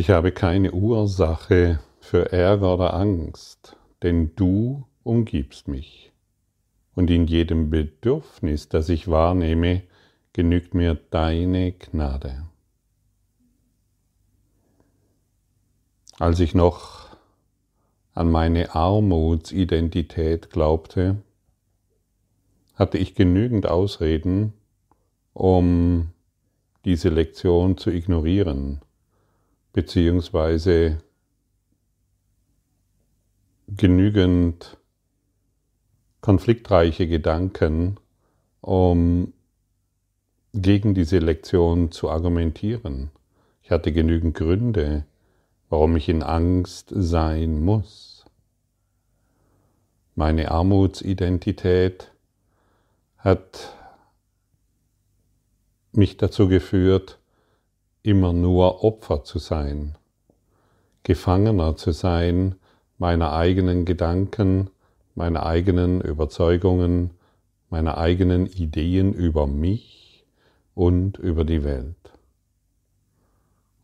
Ich habe keine Ursache für Ärger oder Angst, denn du umgibst mich. Und in jedem Bedürfnis, das ich wahrnehme, genügt mir deine Gnade. Als ich noch an meine Armutsidentität glaubte, hatte ich genügend Ausreden, um diese Lektion zu ignorieren beziehungsweise genügend konfliktreiche Gedanken, um gegen diese Lektion zu argumentieren. Ich hatte genügend Gründe, warum ich in Angst sein muss. Meine Armutsidentität hat mich dazu geführt, immer nur Opfer zu sein, Gefangener zu sein meiner eigenen Gedanken, meiner eigenen Überzeugungen, meiner eigenen Ideen über mich und über die Welt.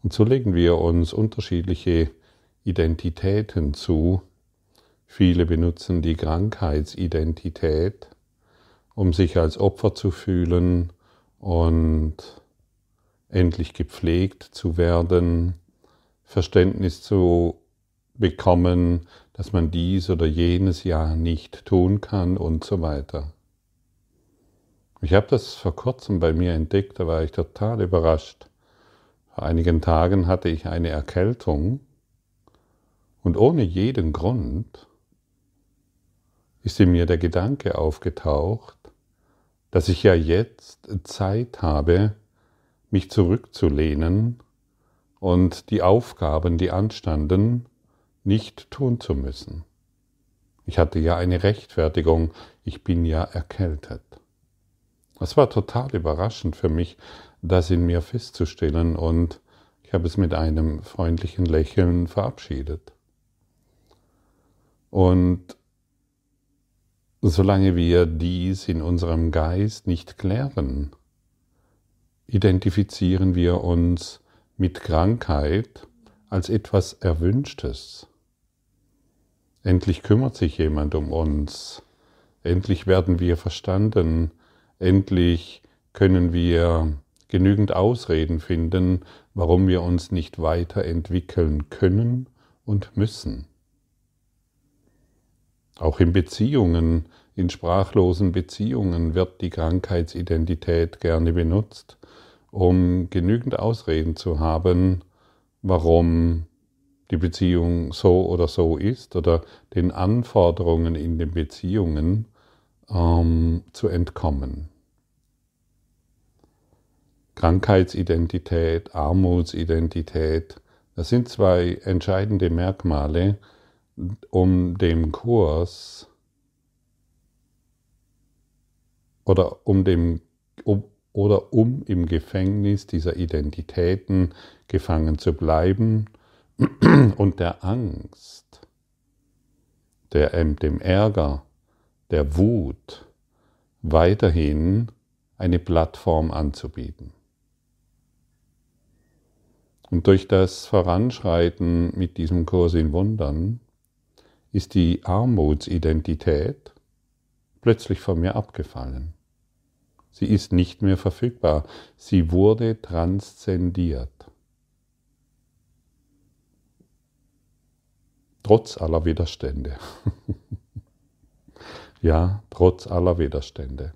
Und so legen wir uns unterschiedliche Identitäten zu. Viele benutzen die Krankheitsidentität, um sich als Opfer zu fühlen und endlich gepflegt zu werden, Verständnis zu bekommen, dass man dies oder jenes ja nicht tun kann und so weiter. Ich habe das vor kurzem bei mir entdeckt, da war ich total überrascht. Vor einigen Tagen hatte ich eine Erkältung und ohne jeden Grund ist in mir der Gedanke aufgetaucht, dass ich ja jetzt Zeit habe, mich zurückzulehnen und die Aufgaben, die anstanden, nicht tun zu müssen. Ich hatte ja eine Rechtfertigung, ich bin ja erkältet. Es war total überraschend für mich, das in mir festzustellen und ich habe es mit einem freundlichen Lächeln verabschiedet. Und solange wir dies in unserem Geist nicht klären, identifizieren wir uns mit Krankheit als etwas Erwünschtes. Endlich kümmert sich jemand um uns, endlich werden wir verstanden, endlich können wir genügend Ausreden finden, warum wir uns nicht weiterentwickeln können und müssen. Auch in Beziehungen, in sprachlosen Beziehungen wird die Krankheitsidentität gerne benutzt, um genügend Ausreden zu haben, warum die Beziehung so oder so ist oder den Anforderungen in den Beziehungen ähm, zu entkommen. Krankheitsidentität, Armutsidentität, das sind zwei entscheidende Merkmale, um dem Kurs oder um dem, um, oder um im Gefängnis dieser Identitäten gefangen zu bleiben und der Angst, der, dem Ärger, der Wut weiterhin eine Plattform anzubieten. Und durch das Voranschreiten mit diesem Kurs in Wundern ist die Armutsidentität plötzlich von mir abgefallen. Sie ist nicht mehr verfügbar. Sie wurde transzendiert. Trotz aller Widerstände. ja, trotz aller Widerstände.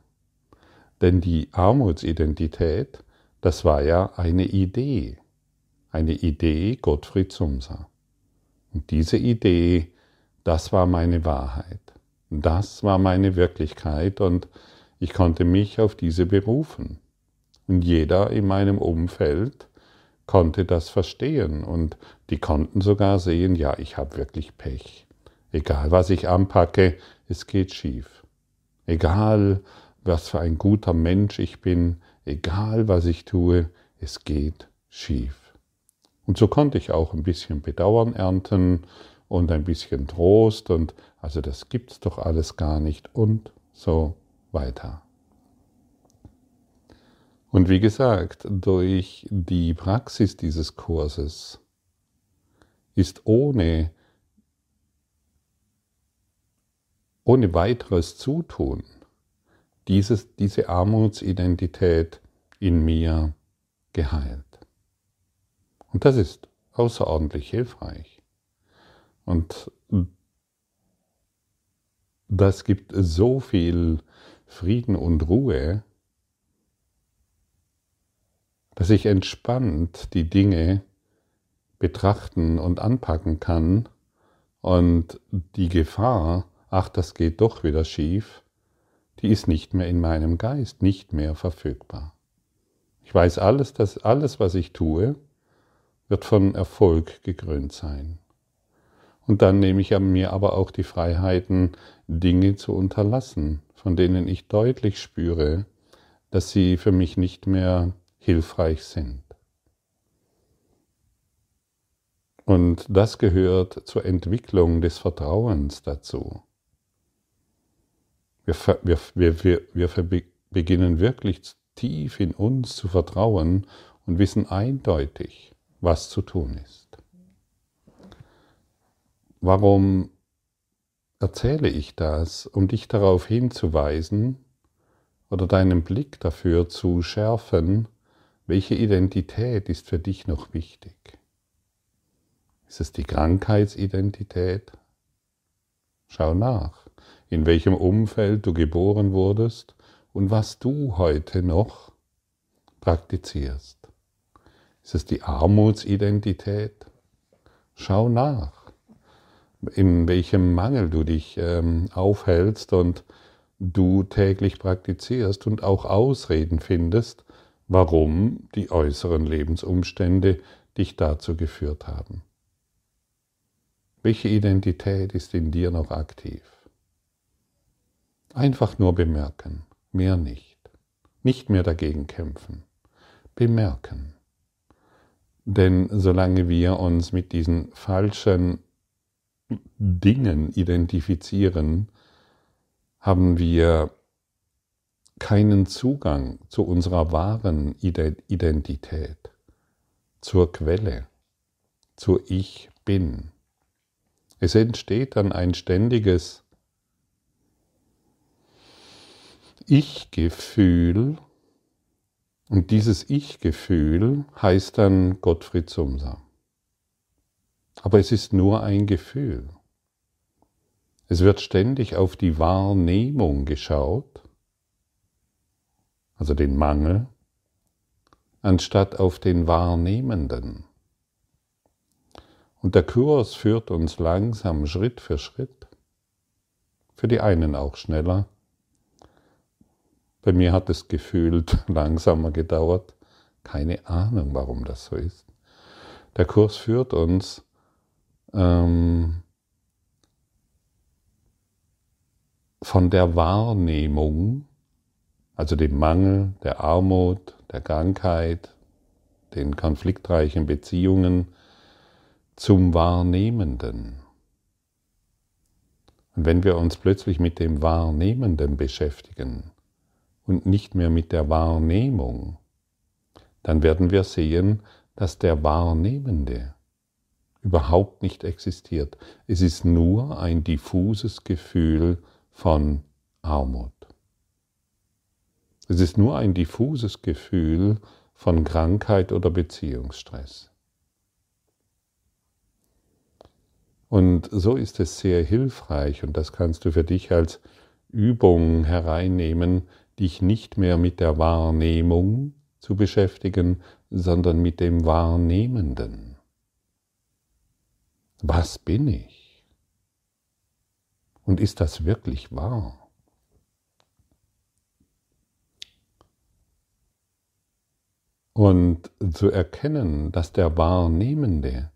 Denn die Armutsidentität, das war ja eine Idee. Eine Idee Gottfried Sumser. Und diese Idee, das war meine Wahrheit. Das war meine Wirklichkeit und ich konnte mich auf diese berufen. Und jeder in meinem Umfeld konnte das verstehen und die konnten sogar sehen, ja, ich habe wirklich Pech. Egal, was ich anpacke, es geht schief. Egal, was für ein guter Mensch ich bin, egal, was ich tue, es geht schief. Und so konnte ich auch ein bisschen Bedauern ernten und ein bisschen Trost und also das gibt's doch alles gar nicht und so weiter. Und wie gesagt, durch die Praxis dieses Kurses ist ohne, ohne weiteres Zutun dieses, diese Armutsidentität in mir geheilt. Und das ist außerordentlich hilfreich. Und das gibt so viel Frieden und Ruhe, dass ich entspannt die Dinge betrachten und anpacken kann und die Gefahr, ach, das geht doch wieder schief, die ist nicht mehr in meinem Geist, nicht mehr verfügbar. Ich weiß alles, dass alles, was ich tue, wird von Erfolg gekrönt sein. Und dann nehme ich mir aber auch die Freiheiten, Dinge zu unterlassen, von denen ich deutlich spüre, dass sie für mich nicht mehr hilfreich sind. Und das gehört zur Entwicklung des Vertrauens dazu. Wir, wir, wir, wir beginnen wirklich tief in uns zu vertrauen und wissen eindeutig, was zu tun ist. Warum erzähle ich das? Um dich darauf hinzuweisen oder deinen Blick dafür zu schärfen, welche Identität ist für dich noch wichtig. Ist es die Krankheitsidentität? Schau nach, in welchem Umfeld du geboren wurdest und was du heute noch praktizierst. Ist es die Armutsidentität? Schau nach, in welchem Mangel du dich ähm, aufhältst und du täglich praktizierst und auch Ausreden findest, warum die äußeren Lebensumstände dich dazu geführt haben. Welche Identität ist in dir noch aktiv? Einfach nur bemerken, mehr nicht. Nicht mehr dagegen kämpfen. Bemerken. Denn solange wir uns mit diesen falschen Dingen identifizieren, haben wir keinen Zugang zu unserer wahren Identität, zur Quelle, zur Ich bin. Es entsteht dann ein ständiges Ich-Gefühl und dieses Ich-Gefühl heißt dann Gottfried Sumser. Aber es ist nur ein Gefühl. Es wird ständig auf die Wahrnehmung geschaut also den Mangel, anstatt auf den Wahrnehmenden. Und der Kurs führt uns langsam Schritt für Schritt, für die einen auch schneller. Bei mir hat es gefühlt langsamer gedauert, keine Ahnung, warum das so ist. Der Kurs führt uns ähm, von der Wahrnehmung also dem Mangel, der Armut, der Krankheit, den konfliktreichen Beziehungen zum Wahrnehmenden. Und wenn wir uns plötzlich mit dem Wahrnehmenden beschäftigen und nicht mehr mit der Wahrnehmung, dann werden wir sehen, dass der Wahrnehmende überhaupt nicht existiert. Es ist nur ein diffuses Gefühl von Armut. Es ist nur ein diffuses Gefühl von Krankheit oder Beziehungsstress. Und so ist es sehr hilfreich, und das kannst du für dich als Übung hereinnehmen, dich nicht mehr mit der Wahrnehmung zu beschäftigen, sondern mit dem Wahrnehmenden. Was bin ich? Und ist das wirklich wahr? Und zu erkennen, dass der Wahrnehmende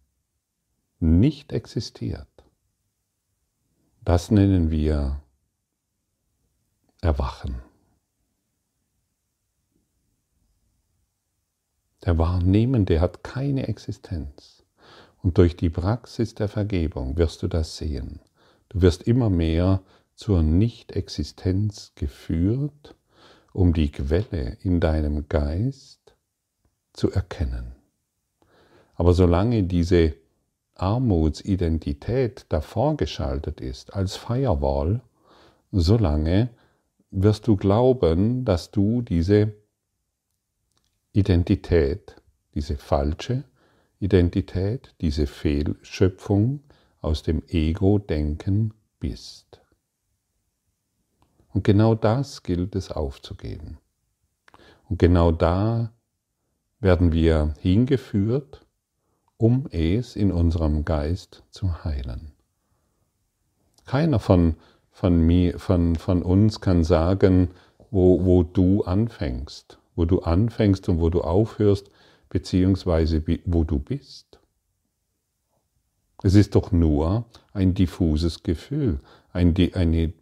nicht existiert, das nennen wir Erwachen. Der Wahrnehmende hat keine Existenz. Und durch die Praxis der Vergebung wirst du das sehen. Du wirst immer mehr zur Nicht-Existenz geführt, um die Quelle in deinem Geist zu erkennen. Aber solange diese Armutsidentität davor geschaltet ist als Firewall, solange wirst du glauben, dass du diese Identität, diese falsche Identität, diese Fehlschöpfung aus dem Ego-Denken bist. Und genau das gilt es aufzugeben. Und genau da werden wir hingeführt, um es in unserem Geist zu heilen. Keiner von, von, mir, von, von uns kann sagen, wo, wo du anfängst, wo du anfängst und wo du aufhörst, beziehungsweise wo du bist. Es ist doch nur ein diffuses Gefühl, ein, eine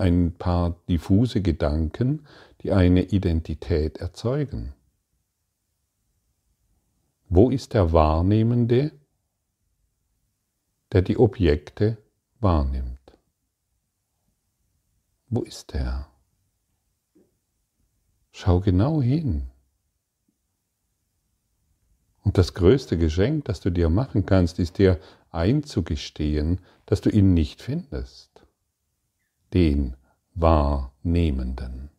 ein paar diffuse Gedanken, die eine Identität erzeugen. Wo ist der Wahrnehmende, der die Objekte wahrnimmt? Wo ist er? Schau genau hin. Und das größte Geschenk, das du dir machen kannst, ist dir einzugestehen, dass du ihn nicht findest den Wahrnehmenden.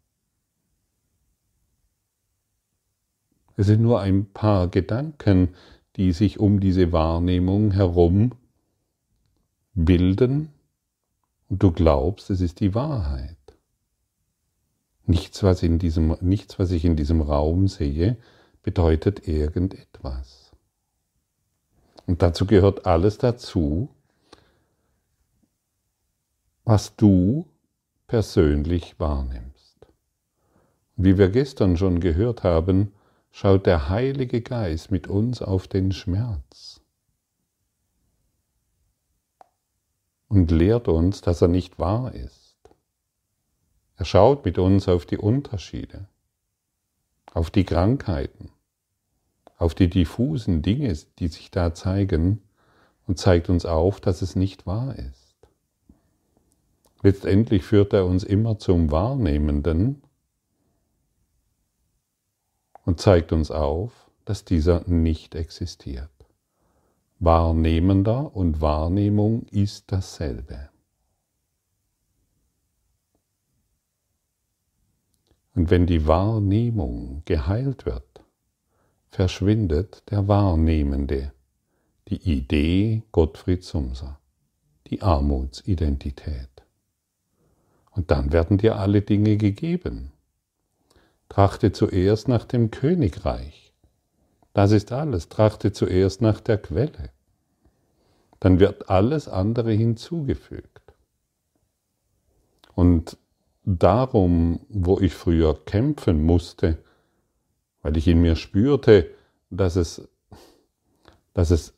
Es sind nur ein paar Gedanken, die sich um diese Wahrnehmung herum bilden und du glaubst, es ist die Wahrheit. Nichts, was, in diesem, nichts, was ich in diesem Raum sehe, bedeutet irgendetwas. Und dazu gehört alles dazu, was du persönlich wahrnimmst. Wie wir gestern schon gehört haben, schaut der Heilige Geist mit uns auf den Schmerz und lehrt uns, dass er nicht wahr ist. Er schaut mit uns auf die Unterschiede, auf die Krankheiten, auf die diffusen Dinge, die sich da zeigen und zeigt uns auf, dass es nicht wahr ist. Letztendlich führt er uns immer zum Wahrnehmenden und zeigt uns auf, dass dieser nicht existiert. Wahrnehmender und Wahrnehmung ist dasselbe. Und wenn die Wahrnehmung geheilt wird, verschwindet der Wahrnehmende, die Idee Gottfried Sumser, die Armutsidentität. Und dann werden dir alle Dinge gegeben. Trachte zuerst nach dem Königreich. Das ist alles. Trachte zuerst nach der Quelle. Dann wird alles andere hinzugefügt. Und darum, wo ich früher kämpfen musste, weil ich in mir spürte, dass es, dass es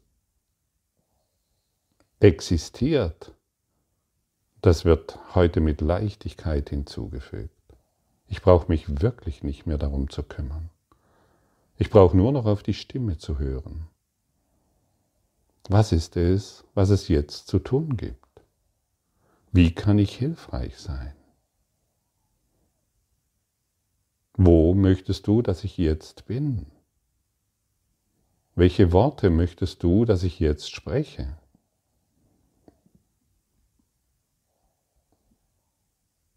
existiert, das wird heute mit Leichtigkeit hinzugefügt. Ich brauche mich wirklich nicht mehr darum zu kümmern. Ich brauche nur noch auf die Stimme zu hören. Was ist es, was es jetzt zu tun gibt? Wie kann ich hilfreich sein? Wo möchtest du, dass ich jetzt bin? Welche Worte möchtest du, dass ich jetzt spreche?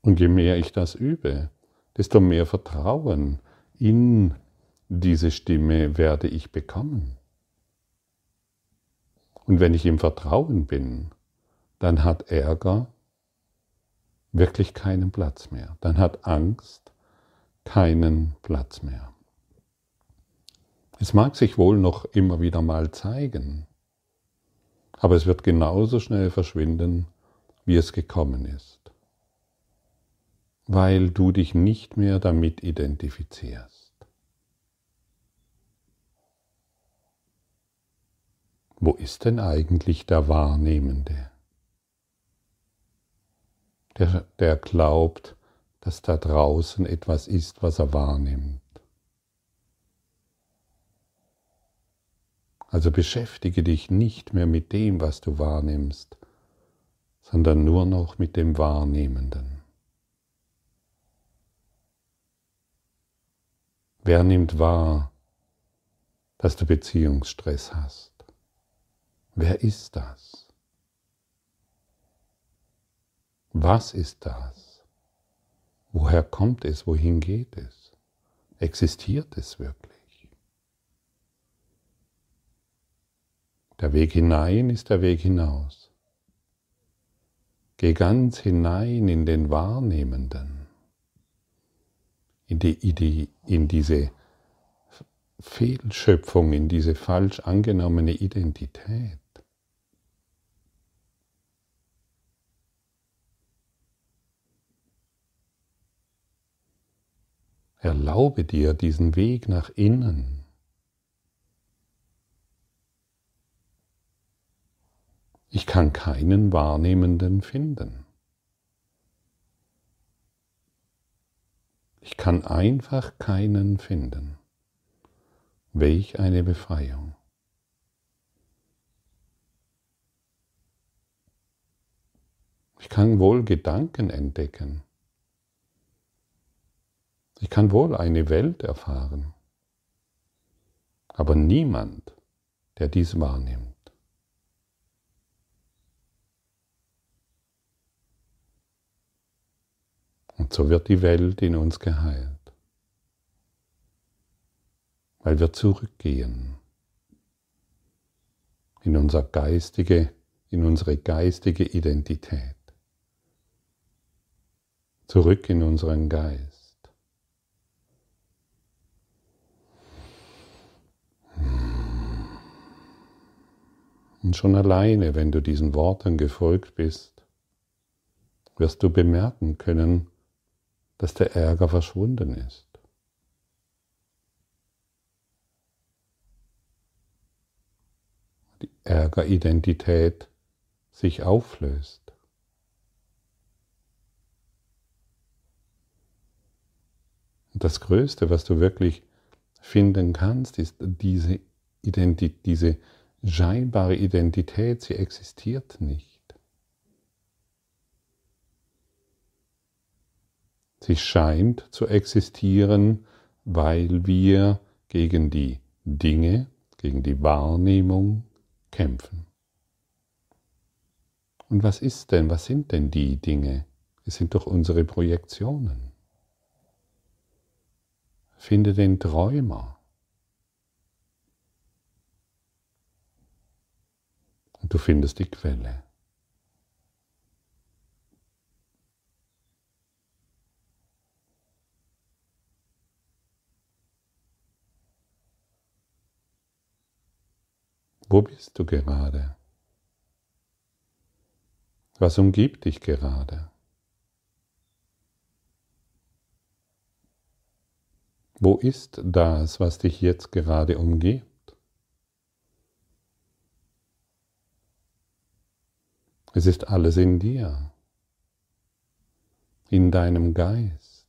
Und je mehr ich das übe, desto mehr Vertrauen in diese Stimme werde ich bekommen. Und wenn ich im Vertrauen bin, dann hat Ärger wirklich keinen Platz mehr. Dann hat Angst keinen Platz mehr. Es mag sich wohl noch immer wieder mal zeigen, aber es wird genauso schnell verschwinden, wie es gekommen ist weil du dich nicht mehr damit identifizierst. Wo ist denn eigentlich der Wahrnehmende? Der, der glaubt, dass da draußen etwas ist, was er wahrnimmt. Also beschäftige dich nicht mehr mit dem, was du wahrnimmst, sondern nur noch mit dem Wahrnehmenden. Wer nimmt wahr, dass du Beziehungsstress hast? Wer ist das? Was ist das? Woher kommt es? Wohin geht es? Existiert es wirklich? Der Weg hinein ist der Weg hinaus. Geh ganz hinein in den Wahrnehmenden, in, die, in, die, in diese Fehlschöpfung, in diese falsch angenommene Identität. Erlaube dir diesen Weg nach innen. Ich kann keinen Wahrnehmenden finden. Ich kann einfach keinen finden. Welch eine Befreiung. Ich kann wohl Gedanken entdecken. Ich kann wohl eine Welt erfahren, aber niemand, der dies wahrnimmt. Und so wird die Welt in uns geheilt, weil wir zurückgehen in, unser geistige, in unsere geistige Identität, zurück in unseren Geist. Und schon alleine, wenn du diesen Worten gefolgt bist, wirst du bemerken können, dass der Ärger verschwunden ist. Die Ärgeridentität sich auflöst. Und das Größte, was du wirklich finden kannst, ist diese Identität, diese scheinbare Identität, sie existiert nicht. Sie scheint zu existieren, weil wir gegen die Dinge, gegen die Wahrnehmung kämpfen. Und was ist denn, was sind denn die Dinge? Es sind doch unsere Projektionen. Finde den Träumer. Du findest die Quelle. Wo bist du gerade? Was umgibt dich gerade? Wo ist das, was dich jetzt gerade umgibt? Es ist alles in dir, in deinem Geist.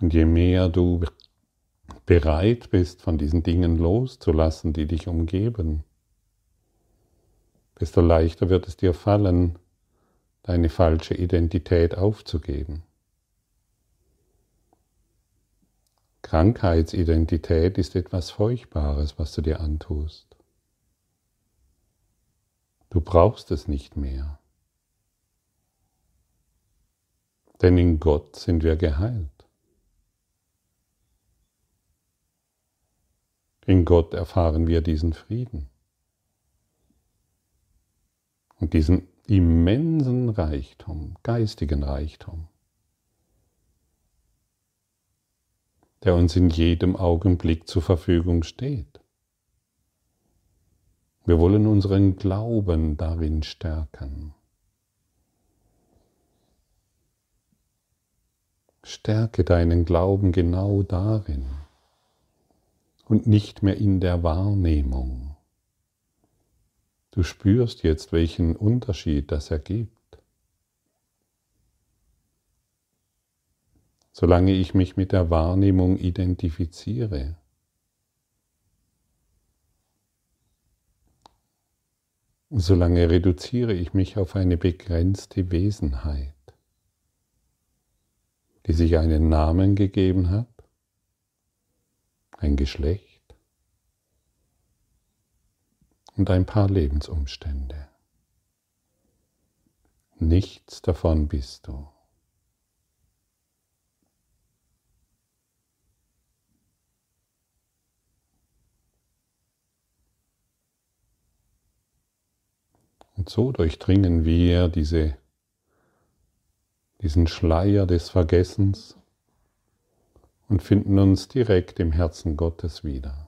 Und je mehr du bereit bist, von diesen Dingen loszulassen, die dich umgeben, desto leichter wird es dir fallen, deine falsche Identität aufzugeben. Krankheitsidentität ist etwas Furchtbares, was du dir antust. Du brauchst es nicht mehr. Denn in Gott sind wir geheilt. In Gott erfahren wir diesen Frieden und diesen immensen Reichtum, geistigen Reichtum, der uns in jedem Augenblick zur Verfügung steht. Wir wollen unseren Glauben darin stärken. Stärke deinen Glauben genau darin und nicht mehr in der Wahrnehmung. Du spürst jetzt, welchen Unterschied das ergibt. Solange ich mich mit der Wahrnehmung identifiziere, solange reduziere ich mich auf eine begrenzte Wesenheit, die sich einen Namen gegeben hat, ein Geschlecht, und ein paar Lebensumstände. Nichts davon bist du. Und so durchdringen wir diese, diesen Schleier des Vergessens und finden uns direkt im Herzen Gottes wieder.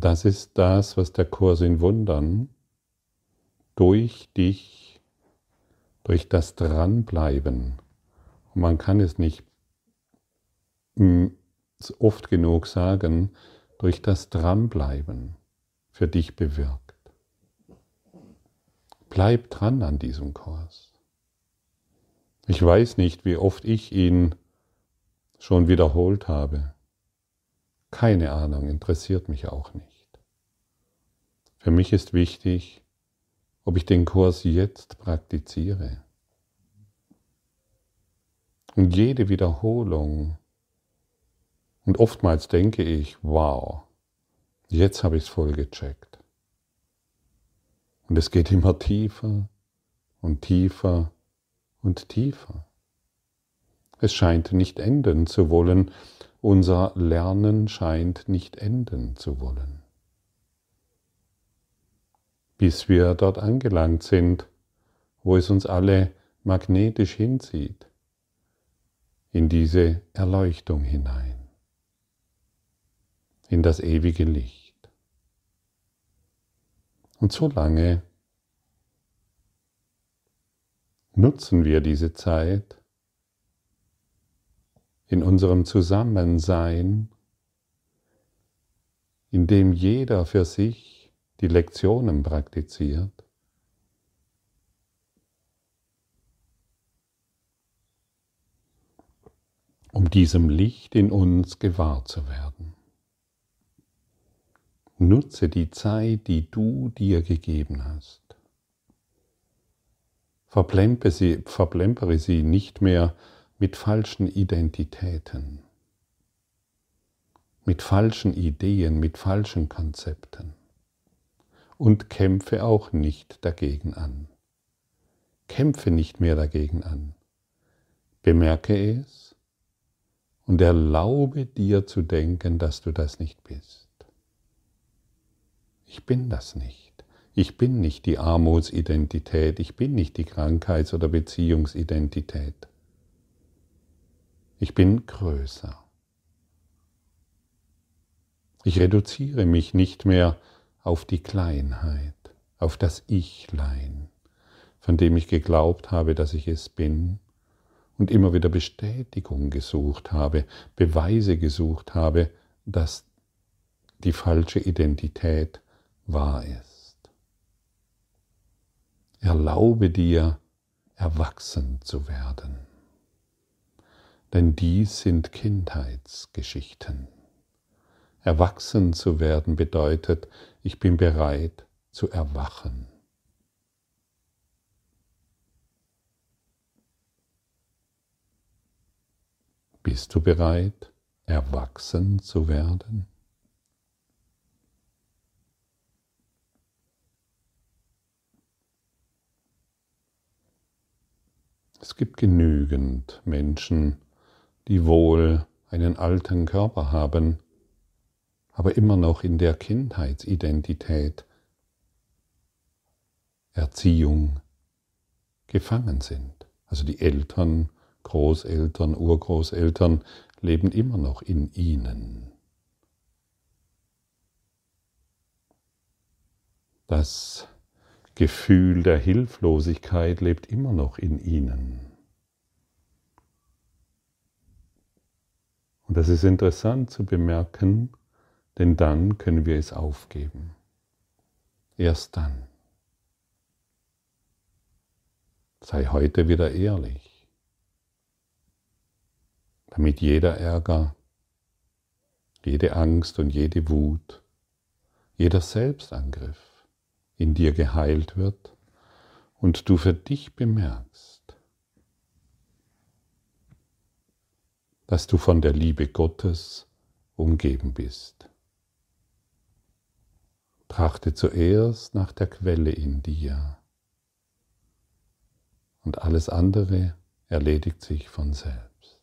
Das ist das, was der Kurs in Wundern durch dich, durch das Dranbleiben, und man kann es nicht hm, oft genug sagen, durch das Dranbleiben für dich bewirkt. Bleib dran an diesem Kurs. Ich weiß nicht, wie oft ich ihn schon wiederholt habe. Keine Ahnung, interessiert mich auch nicht. Für mich ist wichtig, ob ich den Kurs jetzt praktiziere. Und jede Wiederholung und oftmals denke ich, wow, jetzt habe ich es voll gecheckt. Und es geht immer tiefer und tiefer und tiefer. Es scheint nicht enden zu wollen. Unser Lernen scheint nicht enden zu wollen. Bis wir dort angelangt sind, wo es uns alle magnetisch hinzieht, in diese Erleuchtung hinein in das ewige Licht. Und so lange nutzen wir diese Zeit in unserem Zusammensein, in dem jeder für sich die Lektionen praktiziert, um diesem Licht in uns gewahr zu werden. Nutze die Zeit, die du dir gegeben hast. Verplempere sie, verplempere sie nicht mehr mit falschen Identitäten, mit falschen Ideen, mit falschen Konzepten. Und kämpfe auch nicht dagegen an. Kämpfe nicht mehr dagegen an. Bemerke es und erlaube dir zu denken, dass du das nicht bist. Ich bin das nicht. Ich bin nicht die Armutsidentität, ich bin nicht die Krankheits- oder Beziehungsidentität. Ich bin größer. Ich reduziere mich nicht mehr auf die Kleinheit, auf das Ichlein, von dem ich geglaubt habe, dass ich es bin und immer wieder Bestätigung gesucht habe, Beweise gesucht habe, dass die falsche Identität wahr ist. Erlaube dir, erwachsen zu werden. Denn dies sind Kindheitsgeschichten. Erwachsen zu werden bedeutet, ich bin bereit zu erwachen. Bist du bereit, erwachsen zu werden? Es gibt genügend Menschen, die wohl einen alten Körper haben, aber immer noch in der Kindheitsidentität, Erziehung gefangen sind. Also die Eltern, Großeltern, Urgroßeltern leben immer noch in ihnen. Das Gefühl der Hilflosigkeit lebt immer noch in ihnen. Und das ist interessant zu bemerken, denn dann können wir es aufgeben. Erst dann. Sei heute wieder ehrlich, damit jeder Ärger, jede Angst und jede Wut, jeder Selbstangriff in dir geheilt wird und du für dich bemerkst, dass du von der Liebe Gottes umgeben bist. Trachte zuerst nach der Quelle in dir und alles andere erledigt sich von selbst.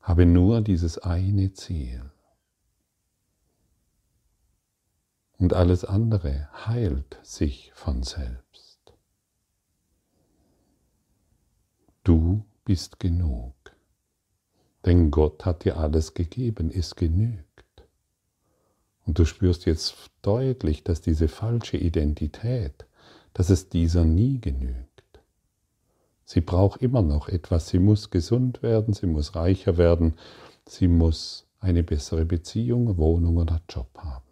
Habe nur dieses eine Ziel. Und alles andere heilt sich von selbst. Du bist genug. Denn Gott hat dir alles gegeben, es genügt. Und du spürst jetzt deutlich, dass diese falsche Identität, dass es dieser nie genügt. Sie braucht immer noch etwas, sie muss gesund werden, sie muss reicher werden, sie muss eine bessere Beziehung, Wohnung oder Job haben.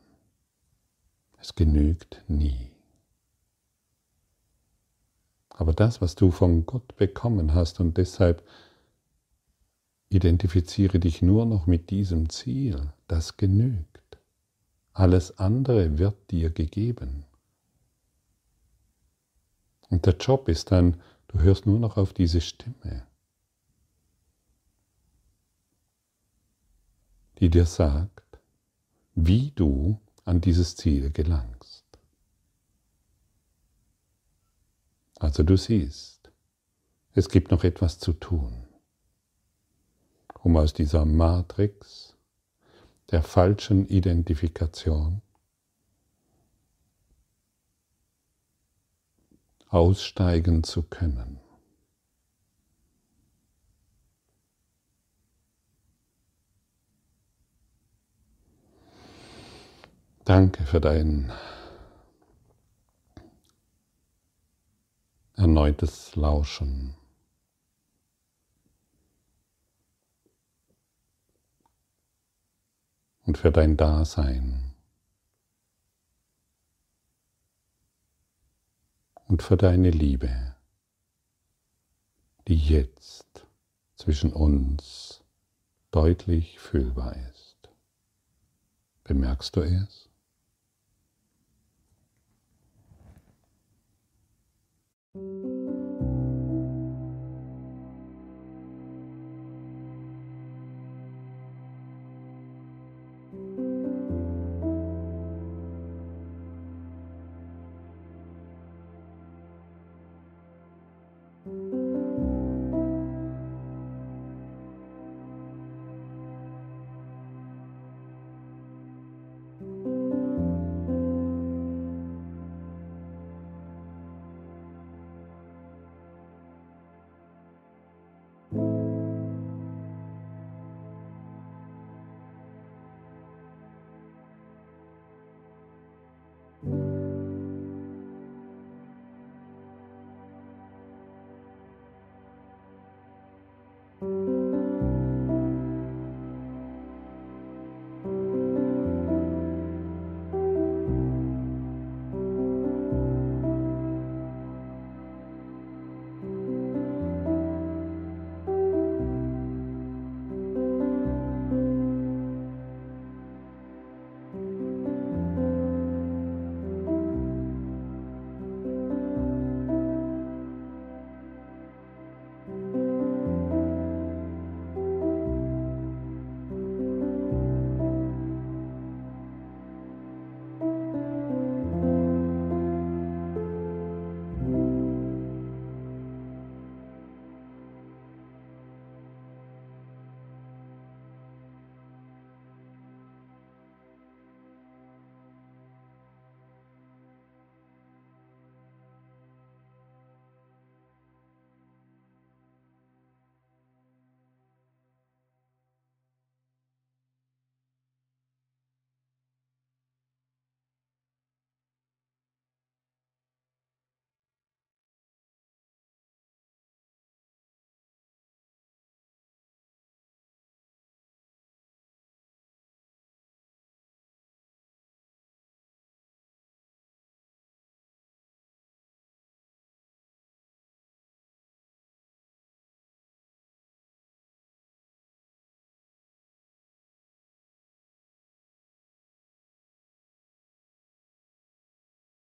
Es genügt nie. Aber das, was du von Gott bekommen hast und deshalb Identifiziere dich nur noch mit diesem Ziel, das genügt. Alles andere wird dir gegeben. Und der Job ist dann, du hörst nur noch auf diese Stimme, die dir sagt, wie du an dieses Ziel gelangst. Also du siehst, es gibt noch etwas zu tun um aus dieser Matrix der falschen Identifikation aussteigen zu können. Danke für dein erneutes Lauschen. Und für dein Dasein und für deine Liebe, die jetzt zwischen uns deutlich fühlbar ist. Bemerkst du es?